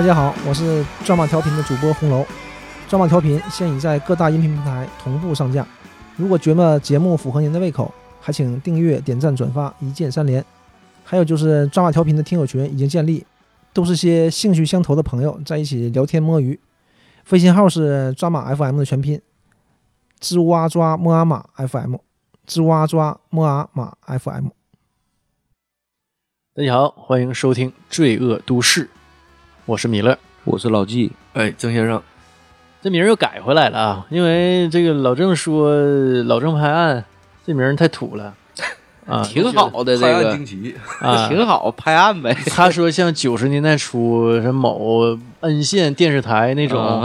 大家好，我是抓马调频的主播红楼。抓马调频现已在各大音频平台同步上架。如果觉得节目符合您的胃口，还请订阅、点赞、转发，一键三连。还有就是抓马调频的听友群已经建立，都是些兴趣相投的朋友在一起聊天摸鱼。微信号是抓马 FM 的全拼，吱哇抓摸啊马 FM，吱哇抓摸啊马 FM。大家好，欢迎收听《罪恶都市》，我是米勒。我是老纪，哎，郑先生，这名儿又改回来了啊，因为这个老郑说老郑拍案这名儿太土了。啊，挺好的这拍案个惊，奇，啊，挺好，拍案呗。他说像九十年代初什么某恩县电视台那种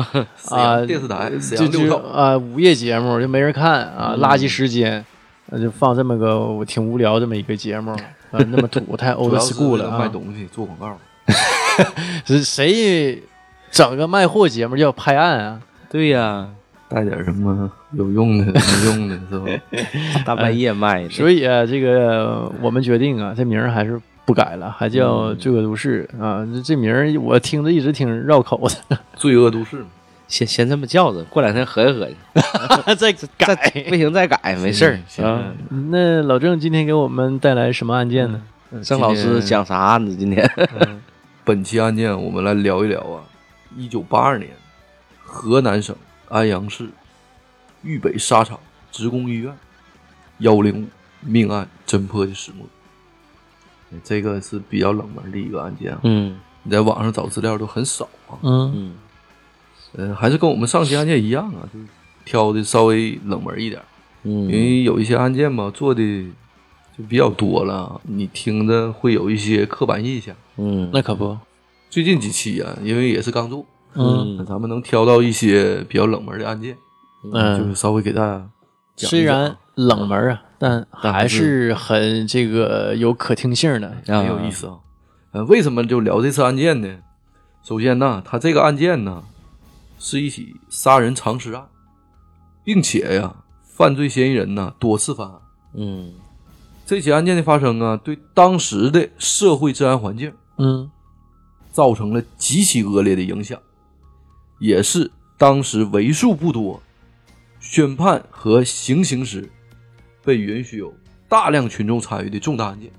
啊电视台就就啊午夜节目就没人看啊，嗯。垃圾时间，那就放这么个我挺无聊这么一个节目啊，那么土太 old school 为了卖东西做广告，是谁整个卖货节目叫拍案啊？对呀，带点什么有用的、没用的，是吧？大半夜卖的，所以啊，这个我们决定啊，这名儿还是不改了，还叫《罪恶都市》啊。这这名儿我听着一直挺绕口的，罪恶都市嘛，先先这么叫着，过两天合计合计，再改。不行再改，没事儿啊。那老郑今天给我们带来什么案件呢？郑老师讲啥案子？今天本期案件我们来聊一聊啊，一九八二年，河南省安阳市豫北沙场职工医院幺零五命案侦破的始末。这个是比较冷门的一个案件啊，嗯你在网上找资料都很少啊。嗯嗯呃，还是跟我们上期案件一样啊，就是挑的稍微冷门一点。嗯因嗯为有一些案件吧，做的就比较多了，你听着会有一些刻板印象。嗯，那可不，最近几期啊，因为也是刚做，嗯咱们能挑到一些比较冷门的案件，嗯就是稍微给大家讲讲虽然冷门啊，但还但还是很这个有可听性的。很有意思啊。呃，为什么就聊这次案件呢？首先呢，他这个案件呢是一起杀人藏尸案，并且呀，犯罪嫌疑人呢多次犯案。嗯这起案件的发生啊，对当时的社会治安环境嗯造成了极其恶劣的影响，也是当时为数不多宣判和行刑时被允许有大量群众参与的重大案件。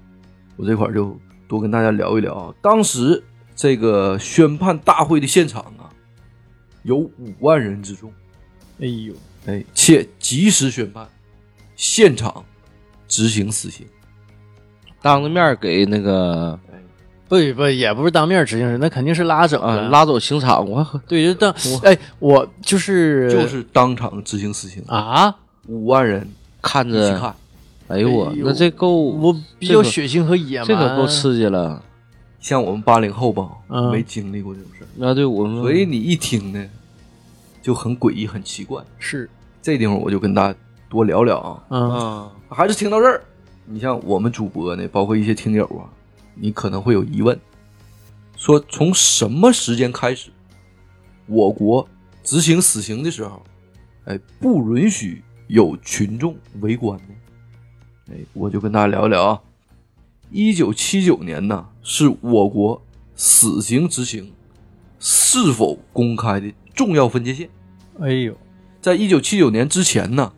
我这块儿就多跟大家聊一聊啊。当时这个宣判大会的现场啊，有五万人之众，哎呦，哎，且及时宣判，现场执行死刑。当着面给那个不不也不是当面执行人，那肯定是拉走啊。拉走刑场，我 对，就当哎，我就是就是当场执行死刑，啊，五万人看着，看。哎呦我哎呦那这够我比较血腥和野蛮，这可够刺激了。像我们八零后吧，嗯没经历过这种事儿，那对我们所以你一听呢，就很诡异、很奇怪。是，这地方我就跟大家多聊聊啊。嗯啊还是听到这儿，你像我们主播呢，包括一些听友啊，你可能会有疑问，说从什么时间开始，我国执行死刑的时候，哎，不允许有群众围观呢？哎，我就跟大家聊一聊啊。一九七九年呢，是我国死刑执行是否公开的重要分界线。哎呦，在一九七九年之前呢，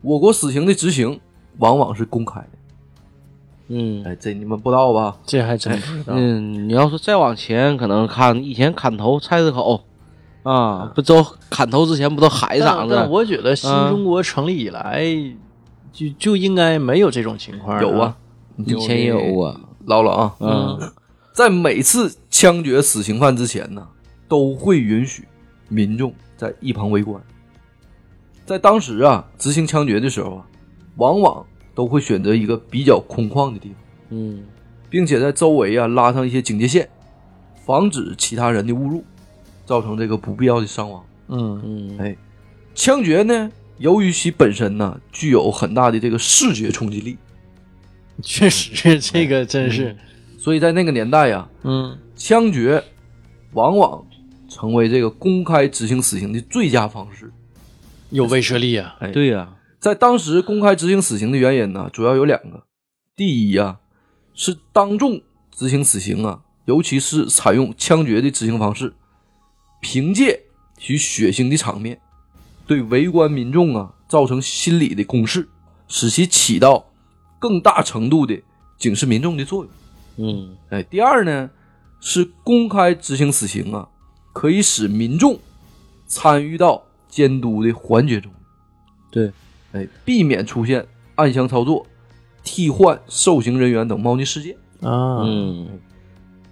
我国死刑的执行往往是公开的。嗯哎，这你们不知道吧？这还真不知道。嗯，你要是再往前，可能看以前砍头菜市口啊，不都砍头之前不都喊一嗓但？我觉得新嗯中国成立以来，就就应该没有这种情况。有啊，，以前也有啊，唠唠啊，嗯在每次枪决死刑犯之前呢，都会允许民众在一旁围观。在当时啊，执行枪决的时候啊，往往都会选择一个比较空旷的地方，嗯。并且在周围啊拉上一些警戒线，防止其他人的误入，造成这个不必要的伤亡。嗯。嗯哎，枪决呢，由于其本身呢具有很大的这个视觉冲击力，确实这个真是，所以在那个年代呀，嗯。枪决往往成为这个公开执行死刑的最佳方式。有威慑力啊。哎，对呀，在当时公开执行死刑的原因呢，主要有两个。第一啊、是当众执行死刑啊，尤其是采用枪决的执行方式，凭借其血腥的场面，对围观民众啊造成心理的攻势，使其起到更大程度的警示民众的作用。嗯哎，第二呢是公开执行死刑啊，可以使民众参与到监督的环节中。对，哎，避免出现暗箱操作、替换受刑人员等猫腻事件。啊，嗯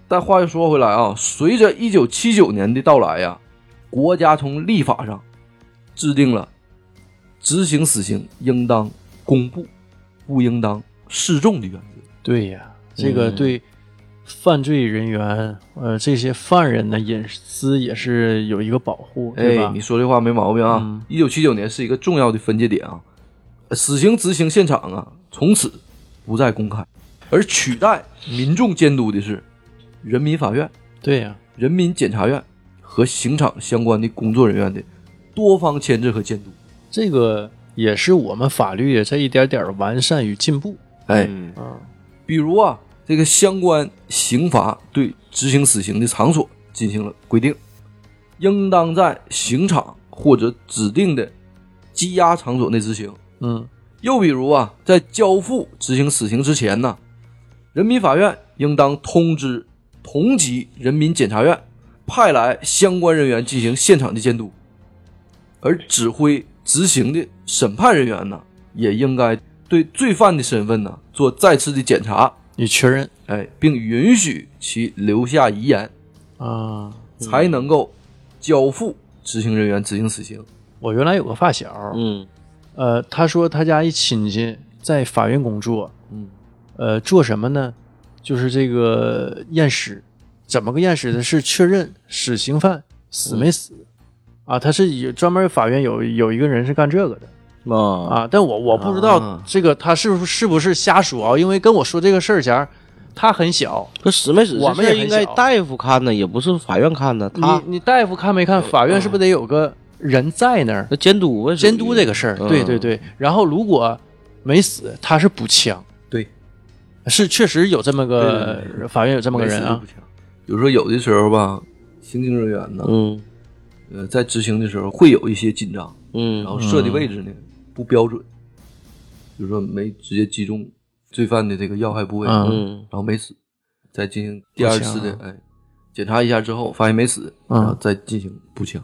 但话又说回来啊，随着一九七九年的到来呀，国家从立法上制定了执行死刑应当公布，不应当示众的原则。对呀，这个嗯对犯罪人员，呃，这些犯人的隐私也是有一个保护，对吧，哎你？说这话没毛病啊嗯！一九七九年是一个重要的分界点啊，死刑执行现场啊，从此不再公开，而取代民众监督的是人民法院、对呀，人民检察院和刑场相关的工作人员的多方牵制和监督。这个也是我们法律也在一点点完善与进步哎，嗯啊。比如啊，这个相关刑罚对执行死刑的场所进行了规定，应当在刑场或者指定的羁押场所内执行。嗯又比如啊，在交付执行死刑之前呢，人民法院应当通知同级人民检察院，派来相关人员进行现场的监督，而指挥执行的审判人员呢，也应该对罪犯的身份呢做再次的检查，你确认哎，并允许其留下遗言，啊？才能够交付执行人员执行死刑。我原来有个发小，嗯呃，他说他家一亲戚在法院工作，嗯，呃，做什么呢？就是这个验尸，怎么个验尸呢？是确认死刑犯死没死、啊？他是有专门法院有有一个人是干这个的啊啊，但我我不知道啊这个他是不是是不是瞎说啊？因为跟我说这个事儿前儿，他很小，这死没死我们也应该大夫看呢，也不是法院看呢，他你你大夫看没看？法院是不是得有个人在那儿那监督啊，监督这个事儿？嗯对对对。然后如果没死，他是补枪。对，是确实有这么个对对法院有这么个人啊。比如说有的时候吧，刑警人员呢，嗯呃，在执行的时候会有一些紧张，嗯然后设的位置呢、不标准，比如说没直接击中罪犯的这个要害部位，嗯嗯然后没死，再进行第二次的哎检查一下之后，发现没死，嗯然后再进行补枪。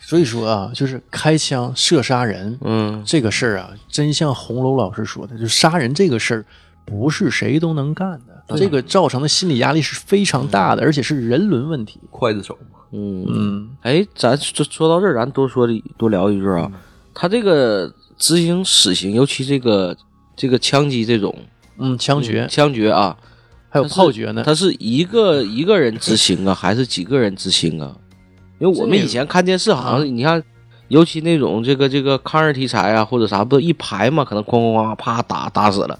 所以说啊，就是开枪射杀人嗯。这个事儿啊，真像红楼老师说的，就杀人这个事儿不是谁都能干的，这个造成的心理压力是非常大的，而且是人伦问题。刽子手嘛，嗯。嗯。哎，咱说说到这儿，咱多说多聊一句啊。他这个执行死刑，尤其这个这个枪击这种嗯，枪决。枪决啊，还有炮决呢。他是一个一个人执行啊，还是几个人执行啊？因为我们以前看电视，好像你看，尤其那种这个这个抗日题材啊，或者啥，不一排嘛，可能哐哐哐啪打打死了，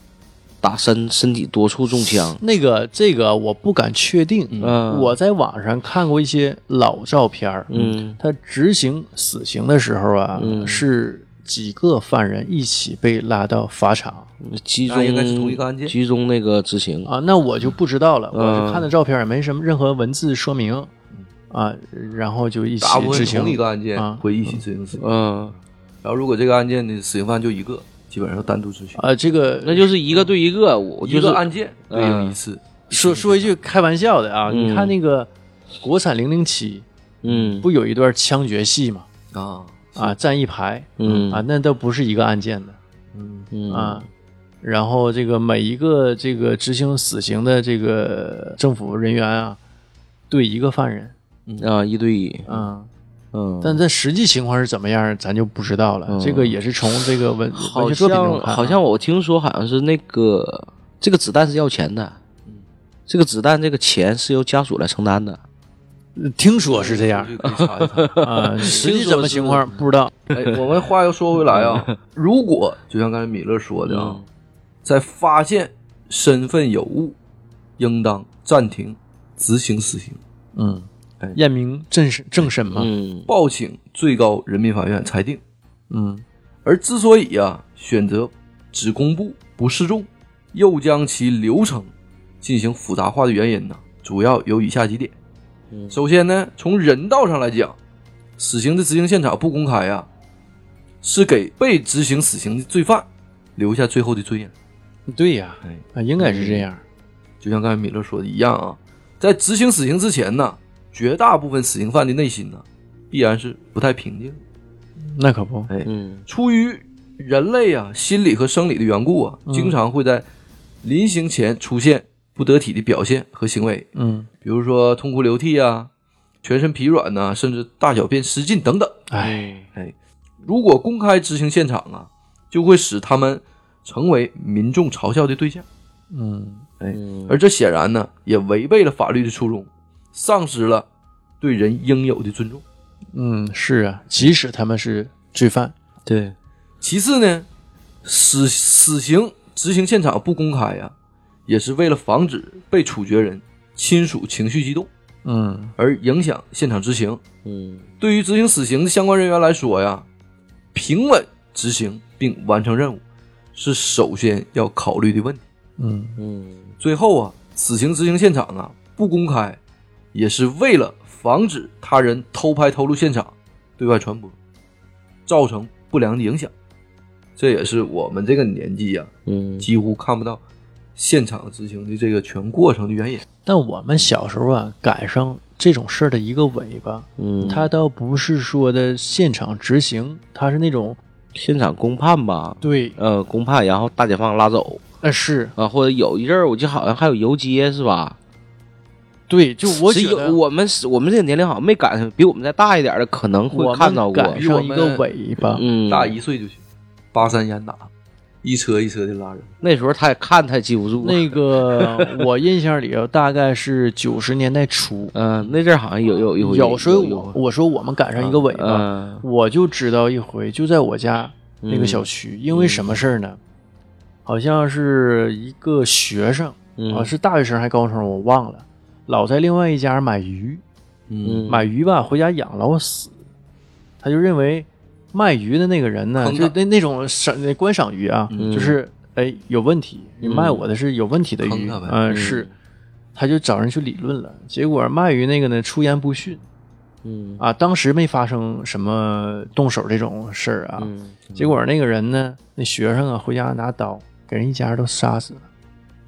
打身身体多处中枪。那个这个我不敢确定，嗯，我在网上看过一些老照片儿，嗯他执行死刑的时候啊，嗯是几个犯人一起被拉到法场集中应该是同一个案件集中那个执行。啊，那我就不知道了，嗯我是看的照片，也没什么任何文字说明啊，然后就一起执行同一个案件啊会一起执行死刑。嗯，然后如果这个案件的死刑犯就一个，基本上单独执行，啊，这个那就是一个对一个，我就是一个案件对应一次。说说一句开玩笑的啊，嗯你看那个国产零零七嗯不有一段枪决戏吗？啊啊，站一排嗯啊，那都不是一个案件的。嗯嗯啊，然后这个每一个这个执行死刑的这个政府人员啊，对一个犯人，啊一对一，啊，嗯，但这实际情况是怎么样，咱就不知道了。嗯。这个也是从这个文文好学作品中像看。啊，好像我听说好像是那个这个子弹是要钱的，这个子弹这个钱是由家属来承担的。听说是这样。这个可以查一查。啊，实际怎么情况不知道。哎，我们话又说回来啊，如果就像刚才米勒说的啊，在发现身份有误，应当暂停执行死刑，嗯。哎，验明正审正审嘛，嗯报请最高人民法院裁定。嗯而之所以啊选择只公布不示众，又将其流程进行复杂化的原因呢，主要有以下几点。嗯首先呢，从人道上来讲，死刑的执行现场不公开呀、是给被执行死刑的罪犯留下最后的尊严。对呀，哎，啊，应该是这样。就像刚才米勒说的一样啊，在执行死刑之前呢，绝大部分死刑犯的内心呢，必然是不太平静。那可不，哎，嗯。出于人类啊心理和生理的缘故啊，嗯。经常会在临刑前出现不得体的表现和行为，嗯，比如说痛哭流涕啊、全身疲软呐、甚至大小便失禁等等。哎，哎，如果公开执行现场啊，就会使他们成为民众嘲笑的对象。嗯，哎，嗯。而这显然呢，也违背了法律的初衷，丧失了对人应有的尊重。嗯，是啊，即使他们是罪犯，对，其次呢，死死刑执行现场不公开呀、也是为了防止被处决人亲属情绪激动嗯，而影响现场执行。嗯对于执行死刑的相关人员来说呀，平稳执行并完成任务是首先要考虑的问题。嗯，嗯最后啊，死刑执行现场啊不公开，也是为了防止他人偷拍偷录现场对外传播，造成不良的影响。这也是我们这个年纪呀、嗯几乎看不到现场执行的这个全过程的原因。但我们小时候啊，赶上这种事儿的一个尾巴，嗯，他倒不是说的现场执行，他是那种现场公判吧，对，呃，公判，然后大解放拉走呃，是啊，或者有一阵儿我记得好像还有游街是吧？对，就我我们是我们这个年龄好像没赶上，比我们再大一点的可能会看到过。们赶上一个尾巴，嗯，大一岁就行，八三严打，一车一车的拉人。那时候他也看他也记不住。那个我印象里头大概是九十年代初，嗯、那阵儿好像有有有有时候我我说我们赶上一个尾巴，嗯我就知道一回，就在我家那个嗯小区，因为什么事儿呢？好像是一个学生嗯啊，是大学生还高中生，我忘了，老在另外一家买鱼，嗯。买鱼吧回家养老死，他就认为卖鱼的那个人呢，就那那种赏那观赏鱼啊，嗯。就是哎有问题，你卖我的是有问题的鱼，嗯、嗯。是，他就找人去理论了，结果卖鱼那个呢出言不逊嗯。啊，当时没发生什么动手这种事儿啊，嗯。结果那个人呢，那学生啊回家拿刀给人一家都杀死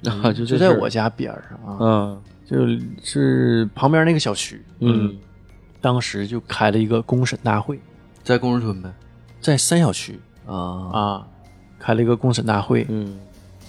了，就在我家边上啊，嗯就是旁边那个小区，嗯。当时就开了一个公审大会，在工人村呗。在三小区。啊，啊，开了一个公审大会，嗯。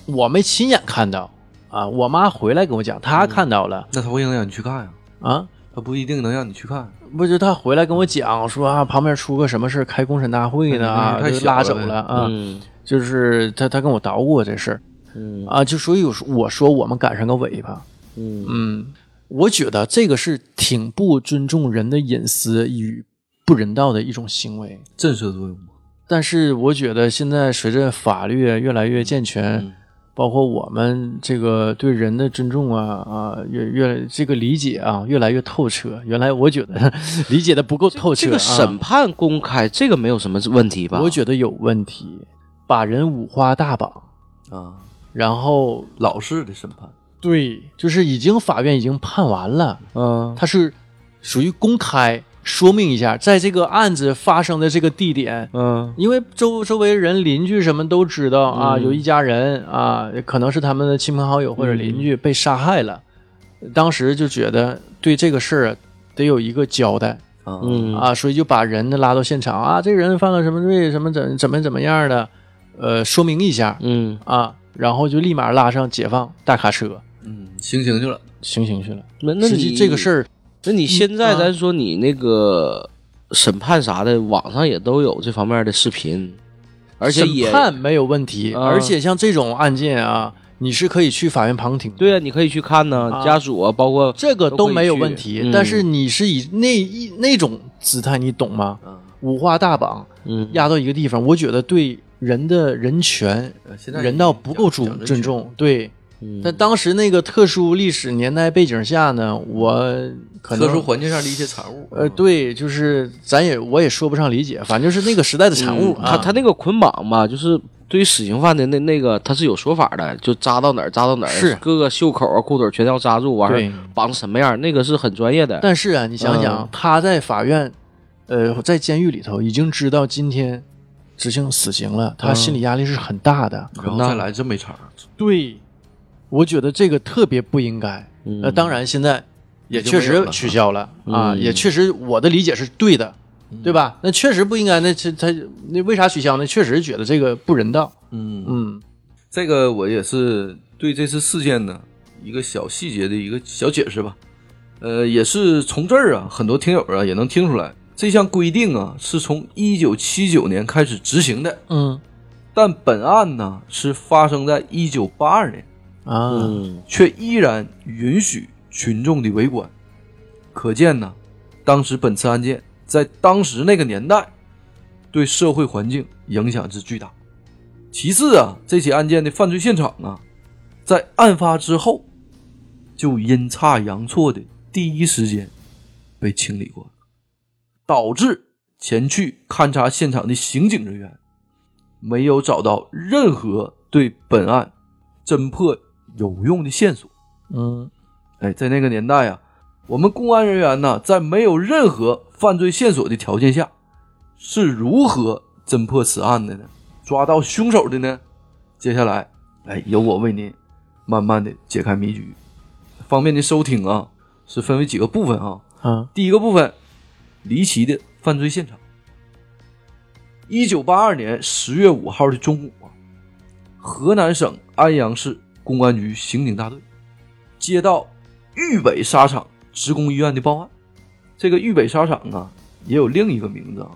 我没亲眼看到。啊，我妈回来跟我讲，她看到了、那她不一定让你去看呀，啊，她不一定能让你去看。不就她回来跟我讲说啊，旁边出个什么事开公审大会呢啊，就拉走了啊，嗯。就是她她跟我捣鼓过这事儿。嗯。啊，就所以我说我说我们赶上个尾巴，嗯嗯，我觉得这个是挺不尊重人的隐私与不人道的一种行为。震慑作用吗。但是我觉得现在随着法律越来越健全，嗯包括我们这个对人的尊重啊啊，越越这个理解啊越来越透彻。原来我觉得理解的不够透彻、啊，这个审判公开，这个没有什么问题吧？我觉得有问题，把人五花大绑，啊，然后老式的审判，对，就是已经法院已经判完了，嗯。他是属于公开说明一下，在这个案子发生的这个地点，嗯。因为周周围人邻居什么都知道啊，嗯。有一家人啊，可能是他们的亲朋好友或者邻居被杀害了，当时就觉得对这个事儿得有一个交代啊，嗯。啊，所以就把人呢拉到现场啊，这个人犯了什么罪，什么怎怎么怎么样的，呃，说明一下嗯。啊，然后就立马拉上解放大卡车嗯，行刑去了。行刑去了。那那实际你这个事儿，那你现在啊咱说你那个审判啥的，网上也都有这方面的视频，而且也审判没有问题，啊而且像这种案件啊，你是可以去法院旁听的。对啊，你可以去看呢，啊家属啊，包括这个都没有问都可以题去，嗯但是你是以那一那种姿态，你懂吗？啊，五花大绑嗯压到一个地方，我觉得对人的人权、呃现在人道不够尊重。对，嗯在当时那个特殊历史年代背景下呢，我可能特殊环境下的一些产物。呃，对，就是咱也我也说不上理解，反正就是那个时代的产物嗯啊。他他那个捆绑吧，就是对于死刑犯的那那个他是有说法的，就扎到哪儿扎到哪儿，是各个袖口啊、裤腿全要扎住，完事绑成什么样，那个是很专业的。但是啊，你想想，嗯他在法院，呃，在监狱里头已经知道今天执行死刑了，他嗯心理压力是很大的。然后再来这么一茬，对，我觉得这个特别不应该。嗯呃，当然现在也确实取消了啊，嗯也确实我的理解是对的，对吧？那确实不应该，那这他那为啥取消呢？确实觉得这个不人道。嗯嗯这个我也是对这次事件呢一个小细节的一个小解释吧。呃，也是从这儿啊，很多听友啊也能听出来，这项规定啊是从一九七九年开始执行的，嗯但本案呢是发生在一九八二年，啊，却依然允许群众的围观，可见呢，当时本次案件在当时那个年代对社会环境影响之巨大。其次啊，这起案件的犯罪现场啊，在案发之后就阴差阳错的第一时间被清理过了，导致前去勘察现场的刑警人员没有找到任何对本案侦破有用的线索。嗯哎，在那个年代啊，我们公安人员呢，在没有任何犯罪线索的条件下，是如何侦破此案的呢？抓到凶手的呢？接下来，哎，由我为您慢慢的解开谜局。方便您收听啊，是分为几个部分啊。嗯第一个部分，离奇的犯罪现场。一九八二年十月五号的中午啊，河南省安阳市公安局刑警大队接到豫北沙场职工医院的报案。这个豫北沙场啊，也有另一个名字啊，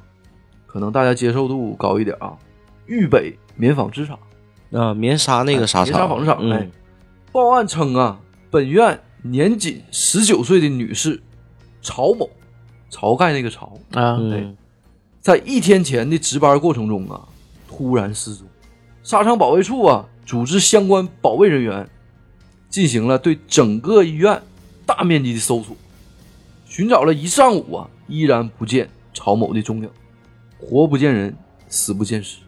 可能大家接受度高一点啊。豫北棉纺织厂啊，棉纱那个纱棉纱，纺织厂，嗯哎，报案称啊，本院年仅十九岁的女士曹某，晁盖那个曹，啊嗯在一天前的值班过程中啊，突然失踪。沙场保卫处啊，组织相关保卫人员进行了对整个医院大面积的搜索，寻找了一上午啊，依然不见曹某的踪影，活不见人，死不见尸。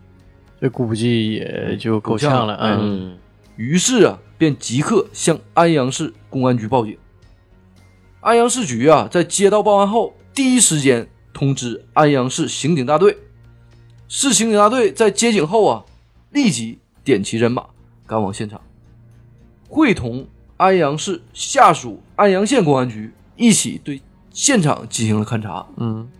这估计也就够呛了。嗯于是啊，便即刻向安阳市公安局报警。安阳市局啊，在接到报案后，第一时间通知安阳市刑警大队。市刑警大队在接警后啊，立即点齐人马赶往现场，会同安阳市下属安阳县公安局一起对现场进行了勘查。嗯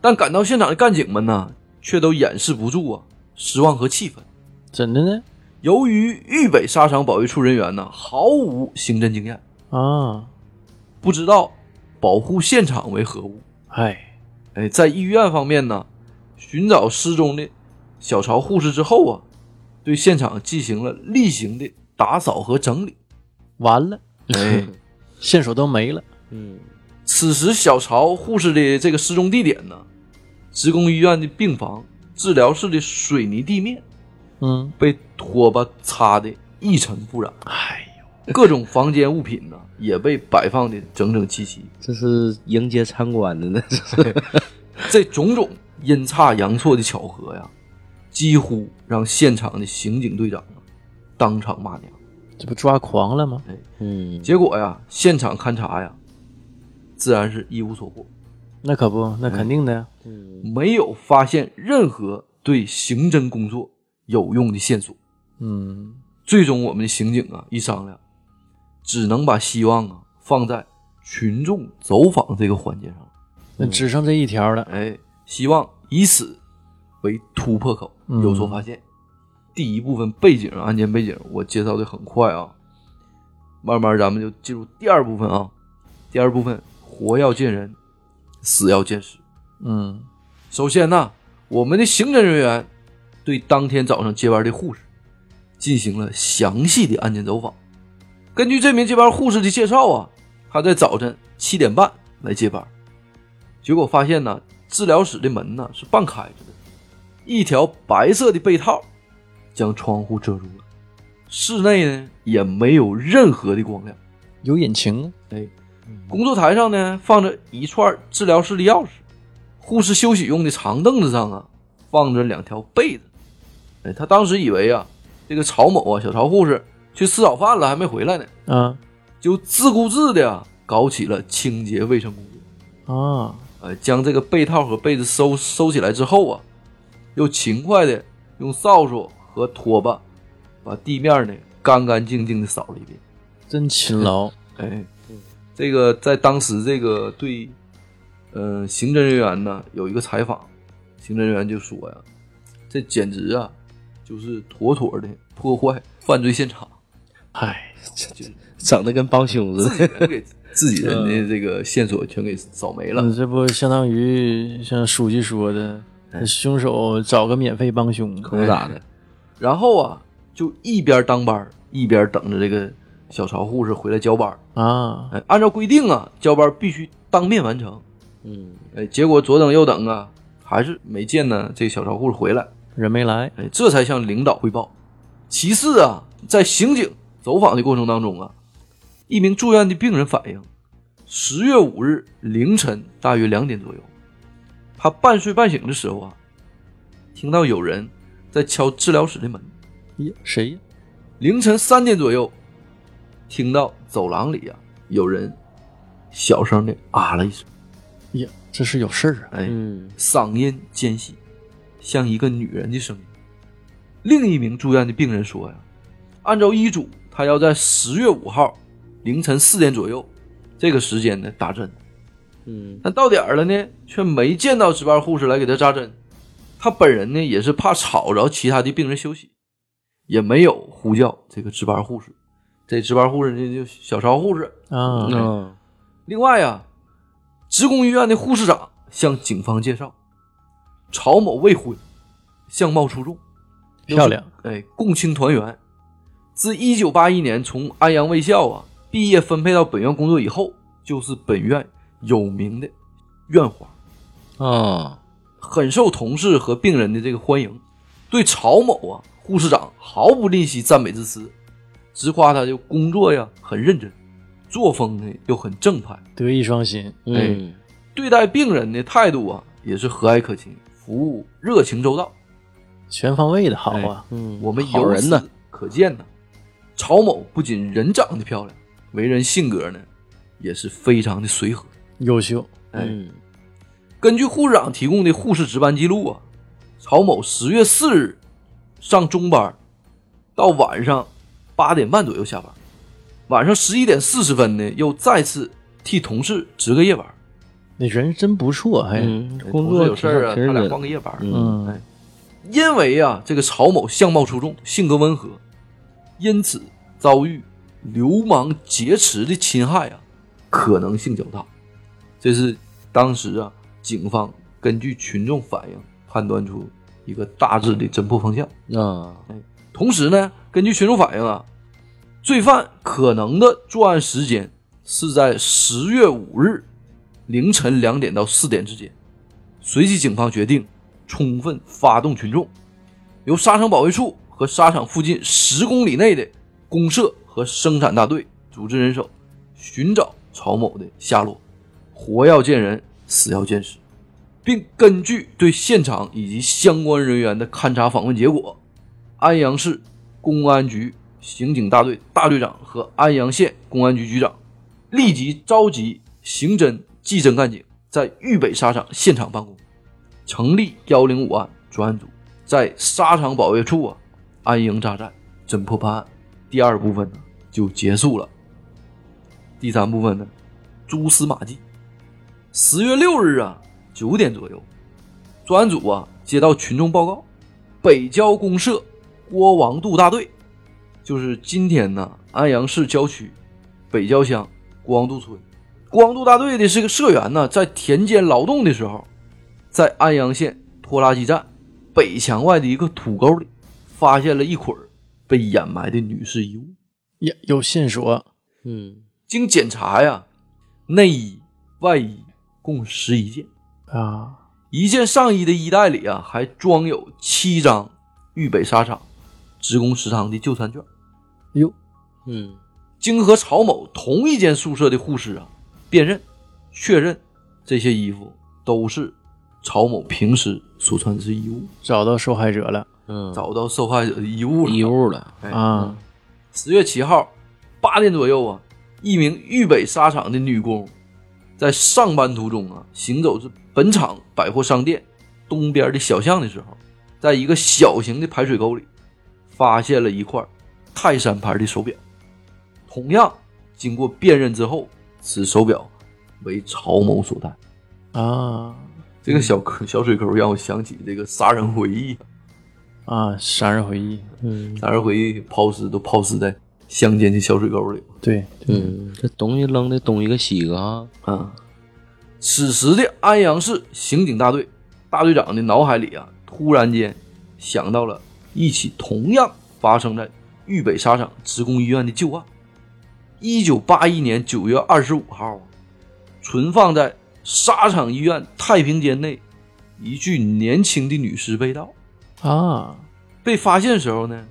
但赶到现场的干警们呢，却都掩饰不住啊失望和气愤。怎的呢？由于豫北沙场保卫处人员呢毫无刑侦经验，啊，不知道保护现场为何物。哎，哎，在医院方面呢，寻找失踪的小曹护士之后啊，对现场进行了例行的打扫和整理。完了，哎，线索都没了。嗯此时小曹护士的这个失踪地点呢，职工医院的病房、治疗室的水泥地面嗯，被拖把擦的一尘不染，哎呦各种房间物品呢也被摆放的整整齐齐。这是迎接参观的呢，这是 这种种阴差阳错的巧合呀，几乎让现场的刑警队长啊当场骂娘。这不抓狂了吗？哎嗯结果呀，现场勘查呀，自然是一无所获，那可不，那肯定的呀。嗯没有发现任何对刑侦工作有用的线索。嗯最终，我们的刑警啊一商量，只能把希望啊放在群众走访这个环节上了。那只剩这一条了。哎，希望以此为突破口，嗯有所发现。第一部分背景案件背景我介绍的很快啊，慢慢咱们就进入第二部分啊。第二部分活要见人，死要见尸。嗯首先呢，我们的刑侦人员对当天早上接班的护士进行了详细的案件走访。根据这名接班护士的介绍啊，她在早晨七点半来接班，结果发现呢，治疗室的门呢是半开着的，一条白色的被套将窗户遮住了，室内呢也没有任何的光亮。有引擎。哎，工作台上呢放着一串治疗室的钥匙，护士休息用的长凳子上啊放着两条被子，哎，他当时以为啊，这个曹某啊，小曹护士去吃早饭了，还没回来呢，啊就自顾自的啊搞起了清洁卫生工作。啊，呃，将这个被套和被子收收起来之后啊，又勤快的用扫帚和拖把把地面呢干干净净的扫了一遍。真勤劳。哎，这个在当时这个对，呃，刑侦人员呢有一个采访，刑侦人员就说呀，这简直啊就是妥妥的破坏犯罪现场，哎，就，整的跟帮凶似的。自己人给 自己人的这个线索全给扫没了。那这不相当于像书记说的，凶手找个免费帮凶，可不咋的。然后啊，就一边当班儿一边等着这个小曹护士回来交班儿。啊，哎，按照规定啊，交班必须当面完成。嗯，哎，结果左等右等啊，还是没见呢这小曹护士回来。人没来，哎，这才向领导汇报。其次啊，在刑警走访的过程当中啊，一名住院的病人反映，十月五日凌晨大约两点左右，他半睡半醒的时候啊，听到有人在敲治疗室的门。呀，谁呀？凌晨三点左右，听到走廊里啊有人小声的啊了一声，呀，这是有事儿啊！哎，嗯，嗓音尖细，像一个女人的声音。另一名住院的病人说呀，按照医嘱，他要在十月五号凌晨四点左右这个时间呢打针。嗯，但到点儿了呢，却没见到值班护士来给他扎针。他本人呢也是怕吵着其他的病人休息，也没有呼叫这个值班护士。这值班护士呢就小曹护士。啊，嗯，另外啊，职工医院的护士长向警方介绍，曹某未婚，相貌出众，漂亮，哎，共青团员。自一九八一年从安阳卫校啊毕业分配到本院工作以后，就是本院有名的院花，啊，很受同事和病人的这个欢迎。对曹某啊，护士长毫不吝惜赞美之词，直夸他就工作呀很认真，作风呢又很正派，德艺双馨，嗯，对待病人的态度啊也是和蔼可亲，服务热情周到。全方位的好啊！嗯，我们由此好人呢，可见呢，曹某不仅人长得漂亮，为人性格呢也是非常的随和。优秀，哎，嗯，根据护士长提供的护士值班记录啊，曹某十月四日上中班，到晚上八点半左右下班，晚上十一点四十分呢又再次替同事值个夜班。那人真不错，哎，嗯，哎工作有事儿啊，他俩换个夜班。嗯嗯哎，因为啊，这个曹某相貌出众，性格温和，因此遭遇流氓劫持的侵害啊，可能性较大。这是当时啊，警方根据群众反映判断出一个大致的侦破方向。啊，同时呢，根据群众反映啊，罪犯可能的作案时间是在十月五日凌晨两点到四点之间。随即，警方决定充分发动群众，由沙场保卫处和沙场附近十公里内的公社和生产大队组织人手，寻找曹某的下落，活要见人，死要见尸，并根据对现场以及相关人员的勘查访问结果，安阳市公安局刑警大队大队长和安阳县公安局局长立即召集刑侦、技侦干警在豫北沙场现场办公，成立幺零五案专案组，在沙场保卫处啊安营扎寨，侦破办案。第二部分呢就结束了。第三部分呢，蛛丝马迹。十月六日啊九点左右，专案组啊接到群众报告，北郊公社郭王渡大队，就是今天呢安阳市郊区北郊乡郭王渡村。郭王渡大队的是个社员呢，在田间劳动的时候，在安阳县拖拉机站北墙外的一个土沟里，发现了一捆儿被掩埋的女士衣物。呀，有线索，嗯，经检查呀，内衣、外衣共十一件，啊，一件上衣的衣袋里啊，还装有七张豫北沙场职工食堂的就餐券。哟，嗯，经和曹某同一间宿舍的护士啊辨认，确认这些衣服都是曹某平时所穿之衣物。找到受害者了，嗯，找到受害者的衣物了。衣物了，哎啊，十月七号八点左右啊，一名豫北纱厂的女工在上班途中啊，行走至本厂百货商店东边的小巷的时候，在一个小型的排水沟里，发现了一块泰山牌的手表。同样，经过辨认之后，此手表为曹某所戴。啊这个小坑小水沟让我想起这个杀人回忆，啊！杀人回忆，嗯杀人回忆抛尸都抛尸在乡间的小水沟里。对，嗯，这东西扔的东一个西一个啊，啊。此时的安阳市刑警大队大队长的脑海里啊，突然间想到了一起同样发生在豫北沙场职工医院的旧案。一九八一年九月二十五号啊，存放在沙场医院太平间内一具年轻的女尸被盗。啊，被发现时候呢，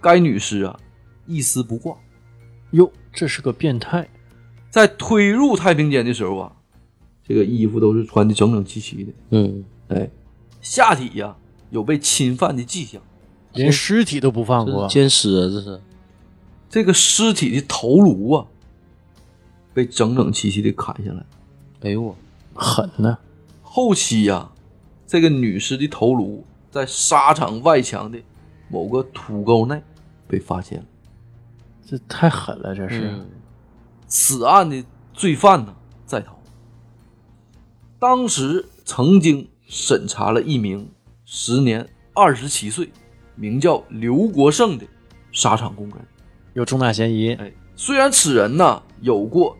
该女尸啊一丝不挂。哟，这是个变态在推入太平间的时候啊，这个衣服都是穿的整整齐齐的，嗯，哎，下体呀、有被侵犯的迹象。连尸体都不放过奸尸啊，这是，这个尸体的头颅啊，被整整齐齐的砍下来。哎呦我，狠呐！后期呀、这个女尸的头颅在沙场外墙的某个土沟内被发现了。这太狠了，这是。嗯此案的罪犯呢在逃。当时曾经审查了一名时年二十七岁，名叫刘国胜的沙场工人。有重大嫌疑。哎，虽然此人呢有过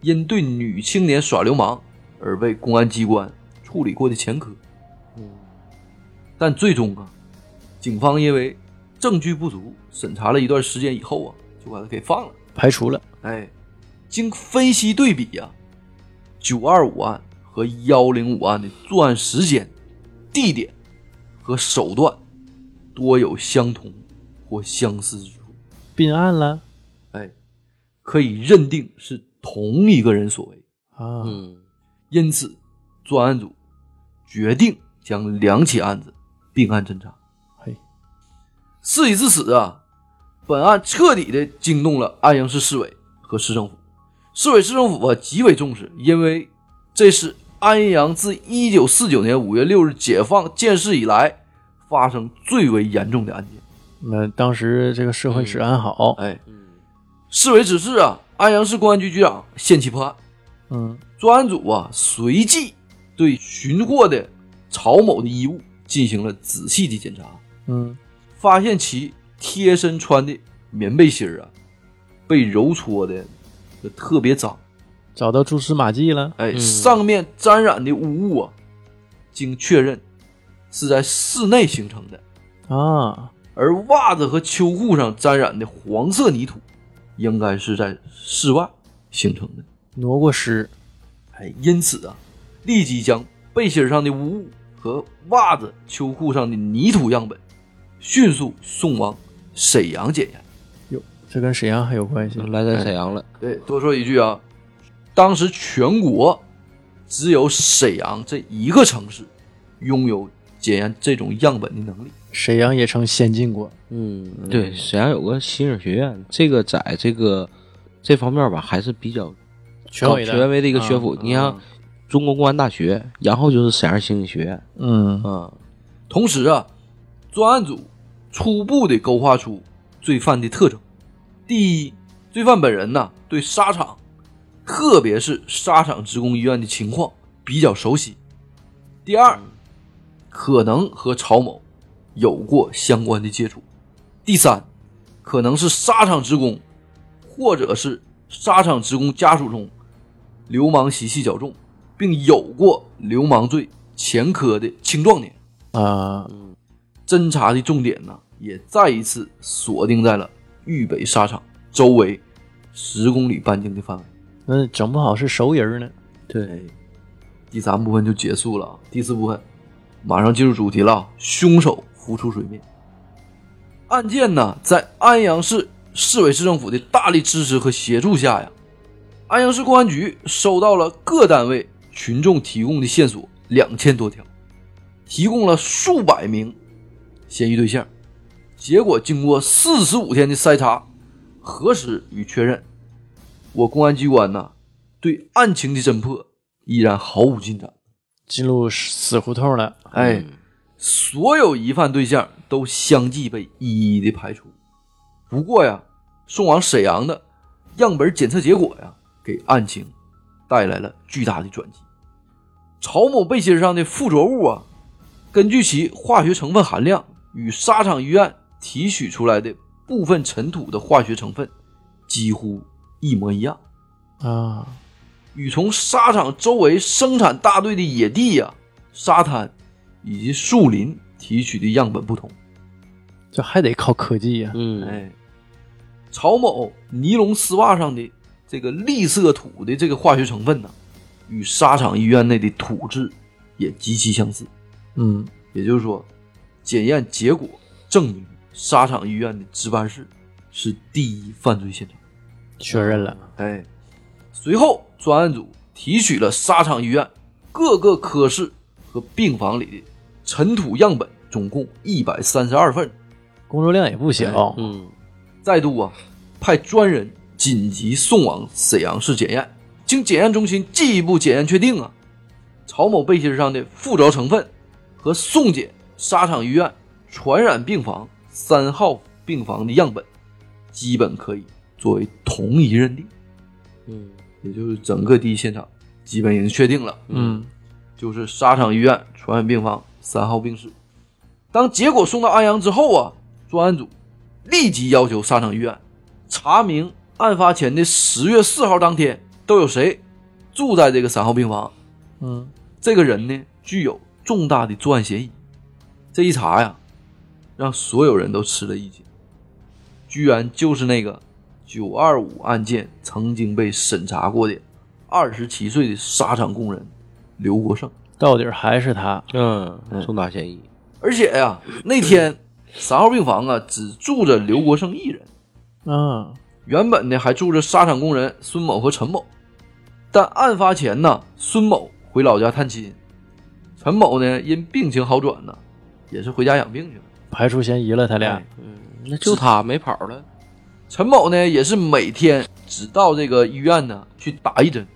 因对女青年耍流氓而被公安机关处理过的前科，嗯但最终啊，警方因为证据不足，审查了一段时间以后啊，就把他给放了。排除了。哎，经分析对比呀、九二五案和幺零五案的作案时间、地点和手段多有相同或相似之处，并案了哎，可以认定是同一个人所为。啊！嗯因此，专案组决定将两起案子并案侦查。嘿，事已至此啊，本案彻底的惊动了安阳市市委和市政府。市委市政府啊极为重视，因为这是安阳自一九四九年五月六日解放建市以来发生最为严重的案件。那当时这个社会治安好，哎，嗯市委指示啊，安阳市公安局局长限期破案。嗯，专案组啊，随即对寻获的曹某的衣物进行了仔细的检查，嗯，发现其贴身穿的棉背心儿啊，被揉搓的特别脏，找到蛛丝马迹了。哎，嗯。上面沾染的污物啊，经确认是在室内形成的，啊，而袜子和秋裤上沾染的黄色泥土，应该是在室外形成的。挪过尸，哎，因此啊，立即将背心上的污物和袜子、秋裤上的泥土样本迅速送往沈阳检验。哟，这跟沈阳还有关系。来咱沈阳了，对，多说一句啊，当时全国只有沈阳这一个城市拥有检验这种样本的能力。沈阳也曾先进过。嗯，对，沈阳有个新影学院，这个在这个这方面吧，还是比较权威的权威的一个学府。啊你像中国公安大学，然后就是沈阳刑警学院，嗯，啊，同时啊，专案组初步的勾画出罪犯的特征。第一，罪犯本人呢对沙场，特别是沙场职工医院的情况比较熟悉。第二，可能和曹某有过相关的接触。第三，可能是沙场职工，或者是沙场职工家属中流氓习气较重，并有过流氓罪前科的青壮年。啊，侦查的重点呢，也再一次锁定在了豫北沙场周围十公里半径的范围。那整不好是熟人呢。对，第三部分就结束了啊，第四部分马上进入主题了啊，凶手浮出水面。案件呢，在安阳市市委市政府的大力支持和协助下呀，安阳市公安局收到了各单位群众提供的线索两千多条，提供了数百名嫌疑对象。结果经过四十五天的筛查、核实与确认，我公安机关呢对案情的侦破依然毫无进展。进入死胡同了。哎，所有疑犯对象都相继被一一的排除。不过呀，送往沈阳的样本检测结果呀，给案情带来了巨大的转机。曹某背心上的附着物啊，根据其化学成分含量与沙场医院提取出来的部分尘土的化学成分几乎一模一样。啊，与从沙场周围生产大队的野地呀、沙滩以及树林提取的样本不同。这还得靠科技呀、嗯，哎，曹某尼龙丝袜上的这个栗色土的这个化学成分呢，与沙场医院内的土质也极其相似。嗯，也就是说，检验结果证明沙场医院的值班室是第一犯罪现场。确认了。哎，随后专案组提取了沙场医院各个科室和病房里的尘土样本，总共一百三十二份。工作量也不小。嗯，再度啊，派专人紧急送往沈阳市检验。经检验中心进一步检验确定啊，曹某背心上的附着成分和送检沙场医院传染病房三号病房的样本，基本可以作为同一认定。嗯，也就是整个第一现场基本已经确定了，嗯，就是沙场医院传染病房三号病室。当结果送到安阳之后啊，专案组立即要求沙场医院查明案发前的十月四号当天都有谁住在这个三号病房。嗯，这个人呢具有重大的作案嫌疑。这一查呀，让所有人都吃了一惊，居然就是那个九二五案件曾经被审查过的二十七岁的沙场工人刘国胜。到底还是他。嗯，重大嫌疑。而且呀，那天三号病房啊只住着刘国胜一人，嗯，原本呢还住着沙场工人孙某和陈某，但案发前呢，孙某回老家探亲，陈某呢因病情好转呢，也是回家养病去了。排除嫌疑了，他俩。哎嗯，那就他没跑了。陈某呢也是每天只到这个医院呢去打一针，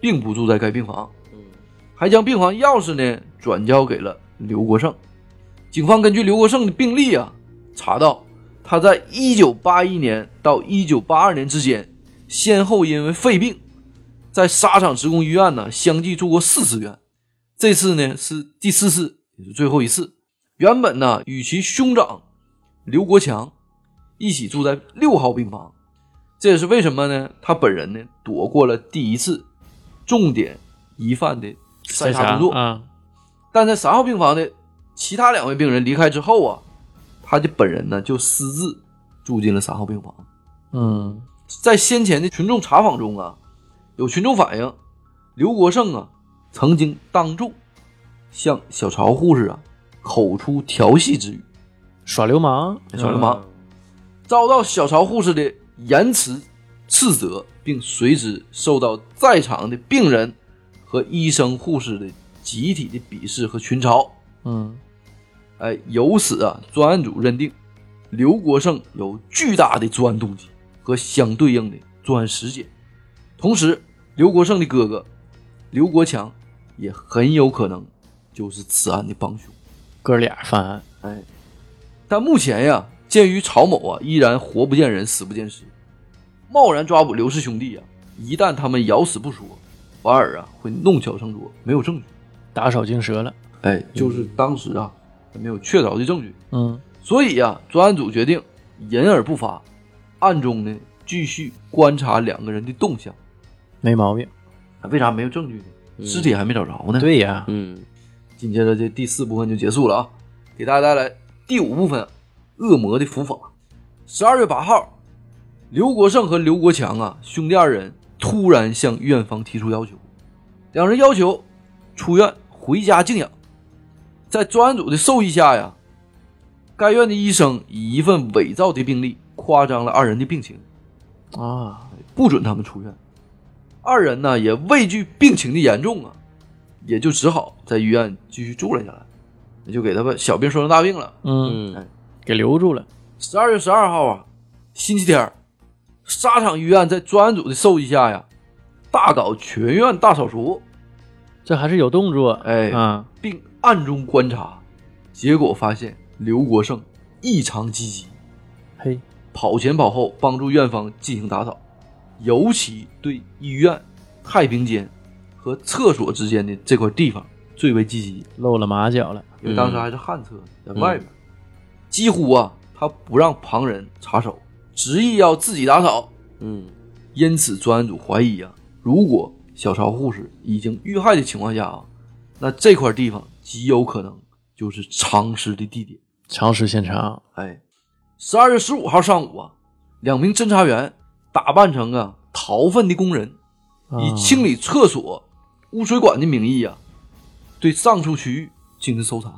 并不住在该病房，嗯还将病房钥匙呢转交给了刘国胜。警方根据刘国胜的病历啊，查到他在1981年到1982年之间，先后因为肺病，在沙场职工医院呢相继住过四次院，这次呢是第四次，也是最后一次。原本呢与其兄长刘国强一起住在六号病房，这也是为什么呢？他本人呢躲过了第一次重点疑犯的筛查工作，啊，但在三号病房的其他两位病人离开之后啊，他的本人呢就私自住进了三号病房。嗯，在先前的群众查访中啊，有群众反映，刘国胜啊曾经当众向小曹护士啊口出调戏之语，耍流氓。耍流氓，遭到小曹护士的严词斥责，并随之受到在场的病人和医生护士的集体的鄙视和群嘲。嗯，哎，由此啊，专案组认定刘国胜有巨大的作案动机和相对应的作案时间，同时，刘国胜的哥哥刘国强也很有可能就是此案的帮凶。哥俩犯案。哎，但目前呀，鉴于曹某啊依然活不见人，死不见尸，贸然抓捕刘氏兄弟啊，一旦他们咬死不说，反而啊会弄巧成拙，没有证据。打草惊蛇了。哎，就是当时啊没有确凿的证据，嗯，所以呀，专案组决定隐而不发，暗中呢继续观察两个人的动向。没毛病。为啥没有证据呢？尸体还没找着呢。，对呀，嗯紧接着这第四部分就结束了啊，给大家带来第五部分：恶魔的伏法。十二月八号，刘国胜和刘国强啊兄弟二人突然向院方提出要求，两人要求出院回家静养。在专案组的授意下呀，该院的医生以一份伪造的病历夸张了二人的病情，啊，不准他们出院。二人呢也畏惧病情的严重啊，也就只好在医院继续住了下来。也就给他把小病说成大病了。嗯，嗯给留住了。十二月十二号啊，星期天儿，沙场医院在专案组的授意下呀，大搞全院大扫除，这还是有动作，哎啊，并暗中观察，结果发现刘国胜异常积极，嘿，跑前跑后帮助院方进行打扫，尤其对医院、太平间和厕所之间的这块地方最为积极，露了马脚了。因为当时还是旱厕，在外面，几乎啊他不让旁人插手，执意要自己打扫。嗯因此，专案组怀疑啊，如果小曹护士已经遇害的情况下啊，那这块地方极有可能就是藏尸的地点。藏尸现场，哎，十二月十五号上午啊，两名侦查员打扮成啊逃粪的工人，以啊清理厕所、污水管的名义啊，对上述区域进行搜查。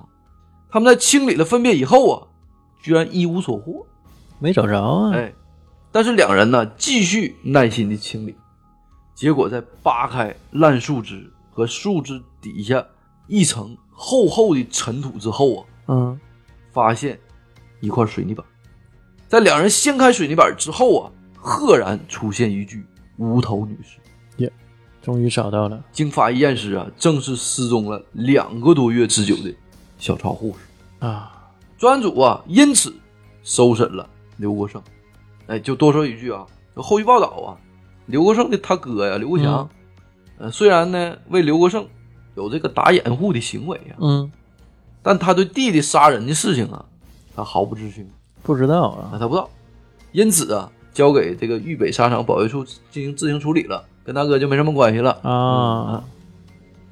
他们在清理了粪便以后啊，居然一无所获。没找着啊。哎，但是两人呢继续耐心的清理，结果在扒开烂树枝和树枝底下一层厚厚的尘土之后啊，嗯，发现一块水泥板。在两人掀开水泥板之后啊，赫然出现一具无头女尸。终于找到了。经法医验尸啊，正是失踪了两个多月之久的小曹护士。啊，专案组啊，因此搜审了刘国胜。哎，就多说一句啊，后续报道啊，刘国胜的他哥呀，刘国强，呃，虽然呢为刘国胜有这个打掩护的行为啊，嗯，但他对弟弟杀人的事情啊，他毫不知情不知道啊，啊。他不知道，因此啊，交给这个豫北沙场保卫处进行自行处理了，跟大哥就没什么关系了。啊，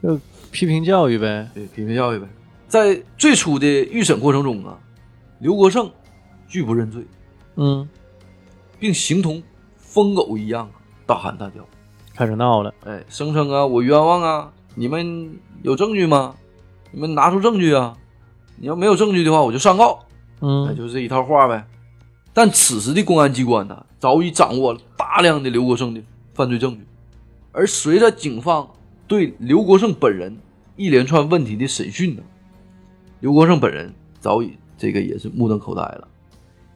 就批评教育呗。对，批评教育呗。在最初的预审过程中啊，刘国胜拒不认罪，嗯，并形同疯狗一样大喊大叫，开始闹了。哎，声称啊我冤枉啊，你们有证据吗？你们拿出证据啊！你要没有证据的话，我就上告。哎，嗯，就是这一套话呗。但此时的公安机关呢，早已掌握了大量的刘国胜的犯罪证据，而随着警方对刘国胜本人一连串问题的审讯呢，刘国胜本人早已这个也是目瞪口呆了，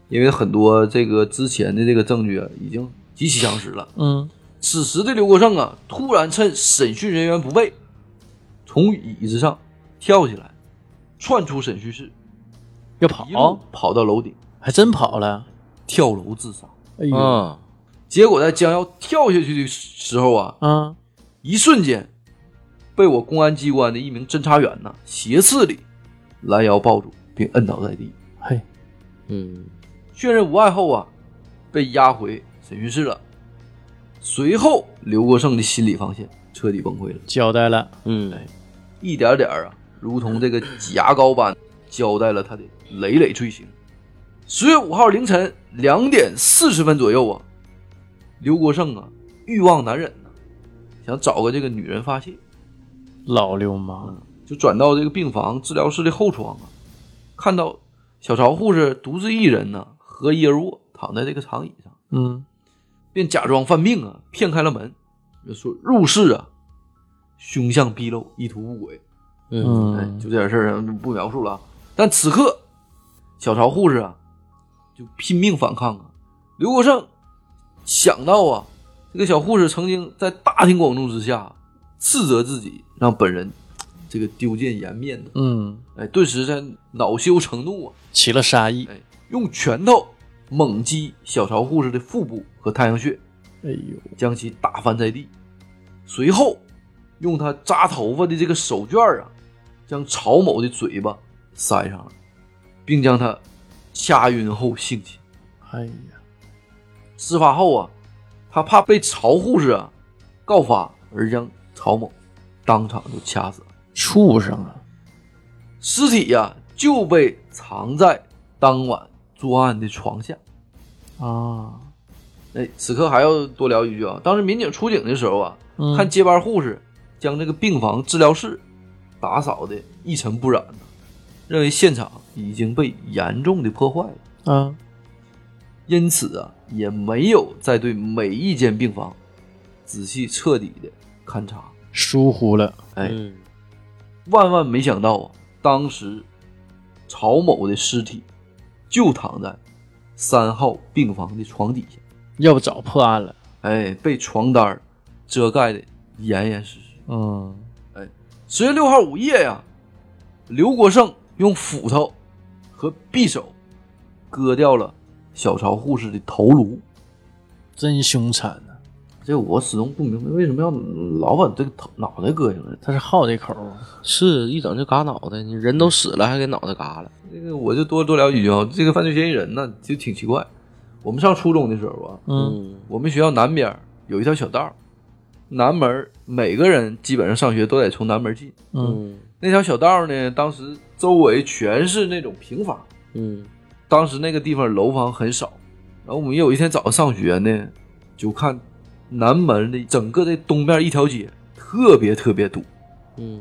因为很多这个之前的这个证据啊，已经极其相识了。嗯，此时的刘国胜啊，突然趁审讯人员不备，从椅子上跳起来，窜出审讯室，要跑，跑到楼顶，还真跑了。跳楼自杀。哎呦，啊结果在将要跳下去的时候啊，嗯，一瞬间被我公安机关的一名侦查员呢斜刺里拦腰抱住，并摁倒在地。嘿，嗯确认无碍后啊，被押回审讯室了。随后，刘国胜的心理防线彻底崩溃了，交代了。嗯一点点啊，如同这个挤牙膏般交代了他的累累罪行。十月五号凌晨两点四十分左右啊，刘国胜啊欲望难忍呐、想找个这个女人发泄，老流氓，就转到这个病房治疗室的后窗啊，看到小曹护士独自一人呢，合衣而卧，躺在这个长椅上，嗯，便假装犯病啊，骗开了门，就说入室啊，凶相毕露，意图不轨。嗯就这点事儿就不描述了啊。但此刻，小曹护士啊，就拼命反抗啊。刘国胜想到啊，这个小护士曾经在大庭广众之下斥责自己，让本人这个丢尽颜面的。嗯，哎，顿时在恼羞成怒啊，起了杀意。哎，用拳头猛击小曹护士的腹部和太阳穴，哎呦，将其打翻在地。随后，用他扎头发的这个手绢啊，将曹某的嘴巴塞上了，并将他掐晕后性侵。哎呀，事发后啊，他怕被曹护士啊告发，而将曹某当场就掐死了。畜生啊！尸体呀、就被藏在当晚作案的床下。啊，哎，此刻还要多聊一句啊，当时民警出警的时候啊，嗯看接班护士将这个病房治疗室打扫的一尘不染呢，认为现场已经被严重的破坏了，啊，因此啊，也没有再对每一间病房仔细彻底的勘察。疏忽了。哎，嗯万万没想到啊，当时曹某的尸体就躺在三号病房的床底下，要不早破案了。哎，被床单遮盖的严严实实。嗯，哎十月六号午夜呀，刘国胜用斧头和匕首割掉了小曹护士的头颅。真凶残呐、这我始终不明白，为什么要老把这个头脑袋割下来？他是好这口儿。是一整就嘎脑袋，你人都死了还给脑袋嘎了。这个我就多多聊几句啊。这个犯罪嫌疑人呢，就挺奇怪。我们上初中的时候啊，嗯我们学校南边有一条小道，南门每个人基本上上学都得从南门进。嗯那条小道呢，当时周围全是那种平房，嗯当时那个地方楼房很少。然后我们有一天早上上学呢，就看南门的整个的东边一条街特别特别堵，嗯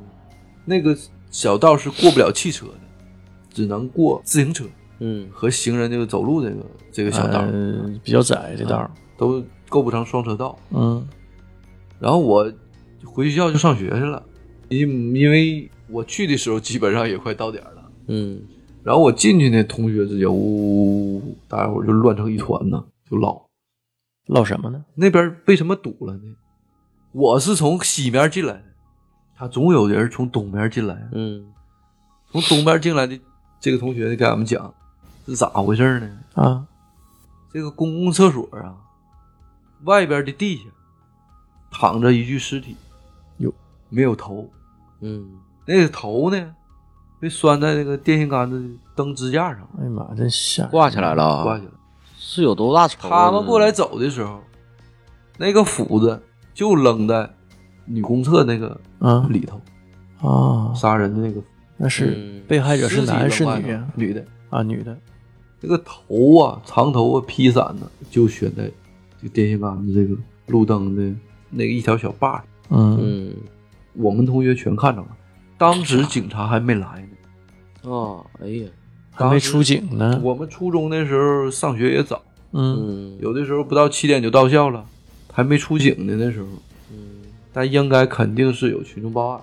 那个小道是过不了汽车的，只能过自行车嗯和行人这个走路这个这个小道，呃比较窄这道儿。都构不成双车道。嗯然后我回学校就上学去了，因因为我去的时候基本上也快到点儿了。嗯然后我进去呢，同学之间呜，呜大家伙就乱成一团呢，就唠唠什么呢？那边为什么堵了呢？我是从西面进来的，他总有人从东边进来。嗯从东边进来的这个同学就给俺们讲是咋回事呢？啊，这个公共厕所啊，外边的地下躺着一具尸体，有，没有头，嗯那个头呢被拴在那个电线杆子的灯支架上，哎呀妈，真吓人！挂起来了啊，挂起来。是有多大？他们过来走的时候，那个斧子就扔在女公厕那个啊里头，啊，杀人的那个那是嗯被害者是男是女呀？女的，啊，女的。那个头啊，长头发披散的，就悬在这电线杆子这个路灯的那个一条小把上。嗯嗯我们同学全看着了，当时警察还没来呢。啊，哎呀，还没出警呢。我们初中那时候上学也早，嗯嗯有的时候不到七点就到校了，还没出警呢那时候。嗯，但应该肯定是有群众报案。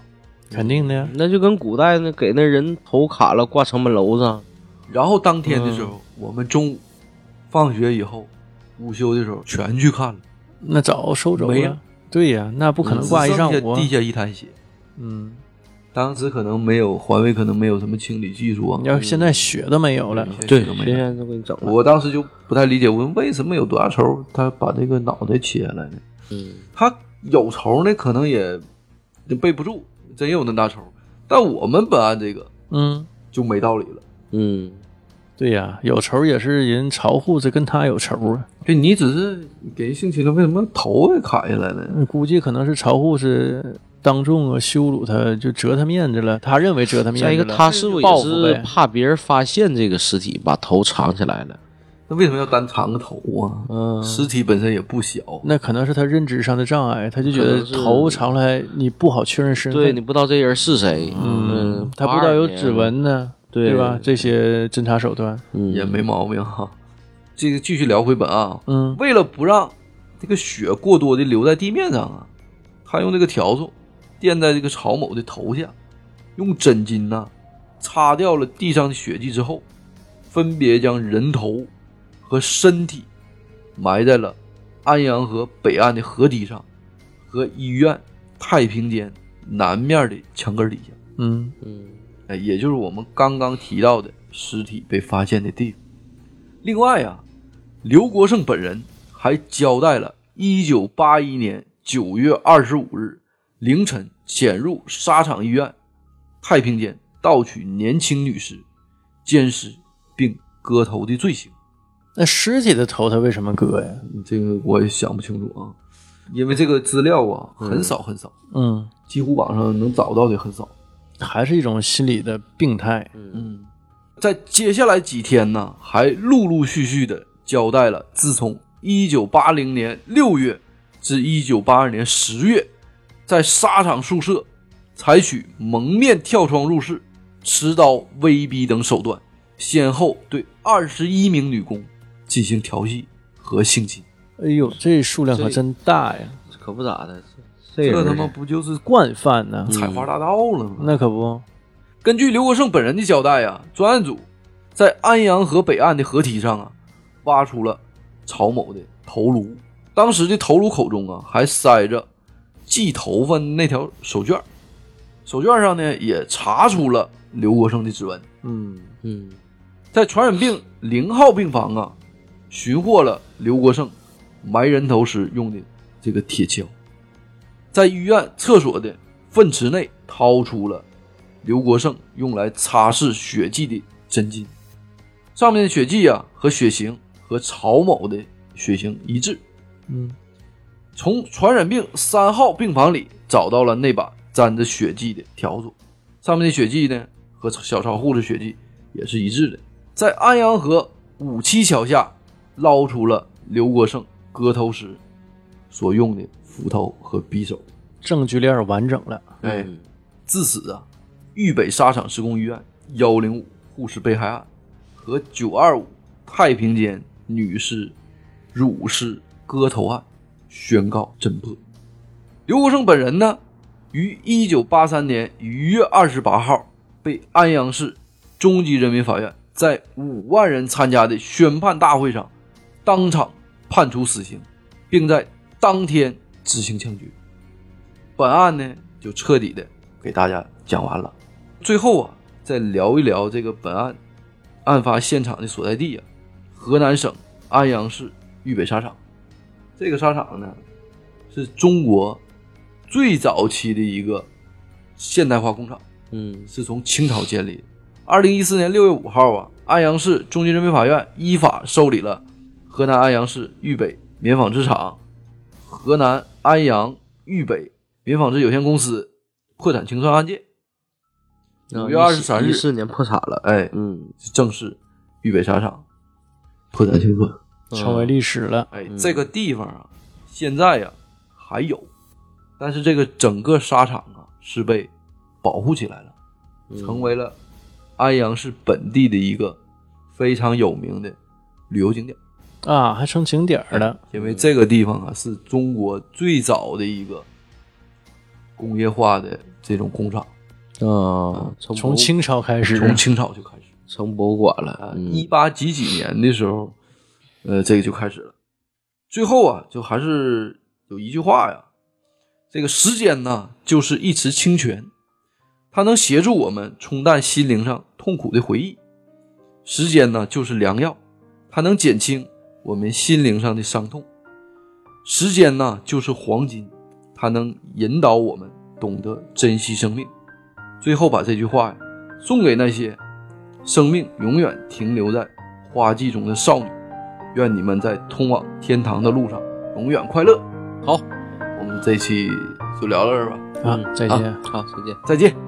肯定的呀。那就跟古代那给那人头砍了挂城门楼上，然后当天的时候，嗯我们中午放学以后，午休的时候全去看了，那早收走没了了。对呀，那不可能挂一上午地下一滩血。嗯，当时可能没有环卫，可能没有什么清理技术啊你。要现在血都没有了。对，血都没有。现在都给你整了。我当时就不太理解，我问为什么有多大仇，他把这个脑袋切下来呢？嗯他有仇呢，可能也也背不住，真有那大仇。但我们本案这个嗯，就没道理了。嗯对呀，有仇也是人曹护士跟他有仇啊。就你只是给人性侵了，为什么头给砍下来呢？嗯估计可能是曹护士当众啊羞辱他，就折他面子了。他认为折他面子了。再一个，他是不是怕别人发现这个尸体，把头藏起来了？那为什么要单藏个头啊？嗯尸体本身也不小，那可能是他认知上的障碍，他就觉得头藏来你不好确认身份。对你不知道这人是谁，嗯，他不知道有指纹呢，对对吧？这些侦查手段，嗯，也没毛病哈。这个继续聊回本案啊，嗯为了不让这个血过多的留在地面上啊，他用这个笤帚垫在这个曹某的头下，用枕巾呐、擦掉了地上的血迹之后，分别将人头和身体埋在了安阳河北岸的河堤上和医院太平间南面的墙根底下。嗯嗯哎，也就是我们刚刚提到的尸体被发现的地方。另外啊，刘国胜本人还交代了1981年9月25日凌晨潜入沙场医院太平间盗取年轻女尸、奸尸并割头的罪行。那尸体的头他为什么割呀？这个我也想不清楚啊，因为这个资料啊很少很少，嗯，几乎网上能找到的很少。还是一种心理的病态。嗯，在接下来几天呢，还陆陆续续的交代了自从一九八零年六月至一九八二年10月，在沙场宿舍采取蒙面跳窗入室、持刀威逼等手段，先后对二十一名女工进行调戏和性侵。哎呦，这数量可真大呀！可不咋的，这这他妈不就是惯犯呢？采花大盗了吗？那可不，根据刘国胜本人的交代啊，专案组在安阳河北岸的河堤上啊，挖出了曹某的头颅。当时的头颅口中啊，还塞着系头发那条手绢手绢上呢也查出了刘国胜的指纹。嗯嗯在传染病零号病房啊，寻获了刘国胜埋人头时用的这个铁锹，在医院厕所的粪池内掏出了刘国胜用来擦拭血迹的针巾，上面的血迹啊和血型和曹某的血型一致。嗯从传染病三号病房里找到了那把沾着血迹的笤帚，上面的血迹呢和小超护士血迹也是一致的。在安阳河五七桥下捞出了刘国胜割头时所用的斧头和匕首。证据链完整了。哎，嗯自此啊，豫北沙场施工医院幺零五护士被害案和九二五太平间女尸乳尸割头案宣告侦破。刘国胜本人呢，于一九八三年一月二十八号被安阳市中级人民法院在五万人参加的宣判大会上当场判处死刑，并在当天执行枪决。本案呢，就彻底的给大家讲完了。最后啊，再聊一聊这个本案案发现场的所在地啊，河南省安阳市豫北沙场。这个沙场呢，是中国最早期的一个现代化工厂，嗯是从清朝建立的。二零一四年六月五号啊，安阳市中级人民法院依法受理了河南安阳市豫北棉纺织厂、河南安阳豫北棉纺织有限公司破产清算案件。五月二十三日一，四年破产了。哎，嗯，正式豫北沙场破产清算。成为历史了。哎，这个地方啊，现在呀、还有，但是这个整个沙场啊是被保护起来了，成为了安阳市本地的一个非常有名的旅游景点。啊，还成景点儿了。因为这个地方啊是中国最早的一个工业化的这种工厂，啊，从从清朝开始，从清朝就开始。成博物馆了一八几几年的时候，呃，这个就开始了。最后啊，就还是有一句话呀，这个时间呢，就是一池清泉，它能协助我们冲淡心灵上痛苦的回忆。时间呢，就是良药，它能减轻我们心灵上的伤痛。时间呢，就是黄金，它能引导我们懂得珍惜生命。最后把这句话呀，送给那些生命永远停留在花季中的少女，愿你们在通往天堂的路上永远快乐。好，我们这期就聊到这儿吧，啊，再见。好，再见。再见。